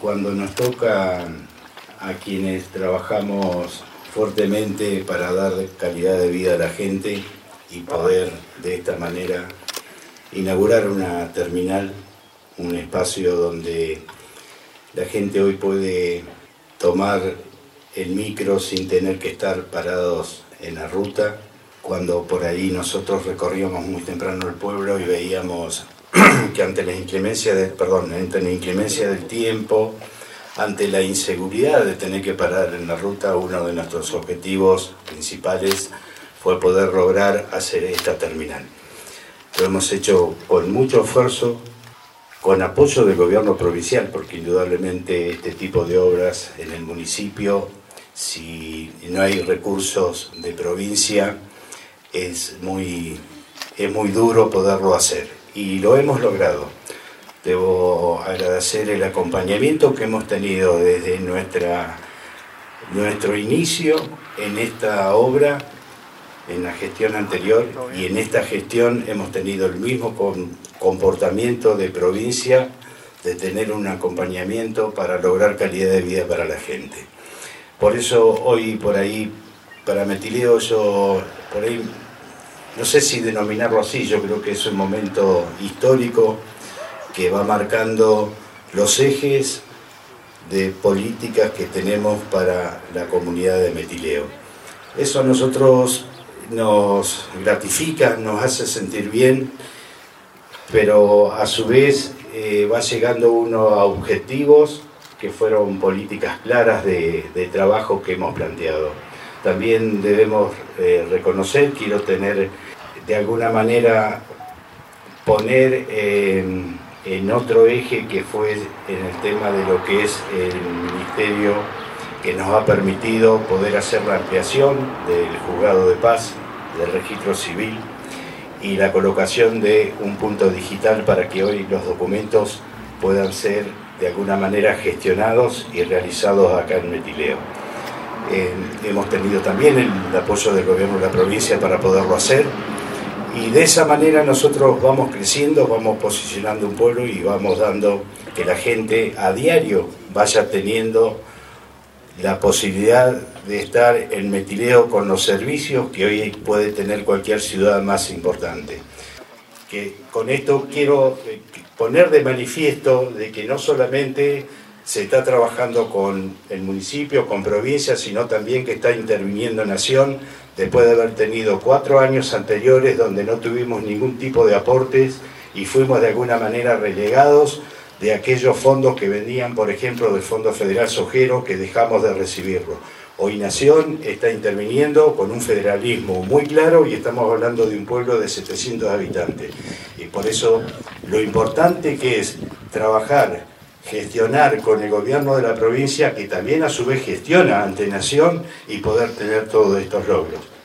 cuando nos toca a quienes trabajamos fuertemente para dar calidad de vida a la gente y poder de esta manera inaugurar una terminal, un espacio donde la gente hoy puede tomar el micro sin tener que estar parados en la ruta, cuando por ahí nosotros recorríamos muy temprano el pueblo y veíamos que ante la inclemencia, de, perdón, ante la inclemencia del tiempo, ante la inseguridad de tener que parar en la ruta, uno de nuestros objetivos principales fue poder lograr hacer esta terminal. Lo hemos hecho con mucho esfuerzo, con apoyo del gobierno provincial, porque indudablemente este tipo de obras en el municipio, si no hay recursos de provincia, es muy, es muy duro poderlo hacer. Y lo hemos logrado. Debo agradecer el acompañamiento que hemos tenido desde nuestra, nuestro inicio en esta obra, en la gestión anterior, y en esta gestión hemos tenido el mismo comportamiento de provincia, de tener un acompañamiento para lograr calidad de vida para la gente. Por eso hoy por ahí, para Metileo, yo por ahí, no sé si denominarlo así, yo creo que es un momento histórico que va marcando los ejes de políticas que tenemos para la comunidad de Metileo. Eso a nosotros nos gratifica, nos hace sentir bien, pero a su vez eh, va llegando uno a objetivos que fueron políticas claras de, trabajo que hemos planteado. También debemos eh, reconocer, quiero tener de alguna manera poner en otro eje que fue en el tema de lo que es el Ministerio que nos ha permitido poder hacer la ampliación del juzgado de paz, del registro civil y la colocación de un punto digital para que hoy los documentos puedan ser de alguna manera gestionados y realizados acá en Metileo. Eh, hemos tenido también el apoyo del gobierno de la provincia para poderlo hacer y de esa manera nosotros vamos creciendo, vamos posicionando un pueblo y vamos dando que la gente a diario vaya teniendo la posibilidad de estar en Metileo con los servicios que hoy puede tener cualquier ciudad más importante. Que con esto quiero eh, poner de manifiesto de que no solamente se está trabajando con el municipio, con provincia, sino también que está interviniendo Nación después de haber tenido cuatro años anteriores donde no tuvimos ningún tipo de aportes y fuimos de alguna manera relegados de aquellos fondos que venían, por ejemplo, del Fondo Federal Sojero, que dejamos de recibirlo. Hoy Nación está interviniendo con un federalismo muy claro y estamos hablando de un pueblo de 700 habitantes. Y por eso lo importante que es trabajar gestionar con el gobierno de la provincia, que también a su vez gestiona ante Nación, y poder tener todos estos logros.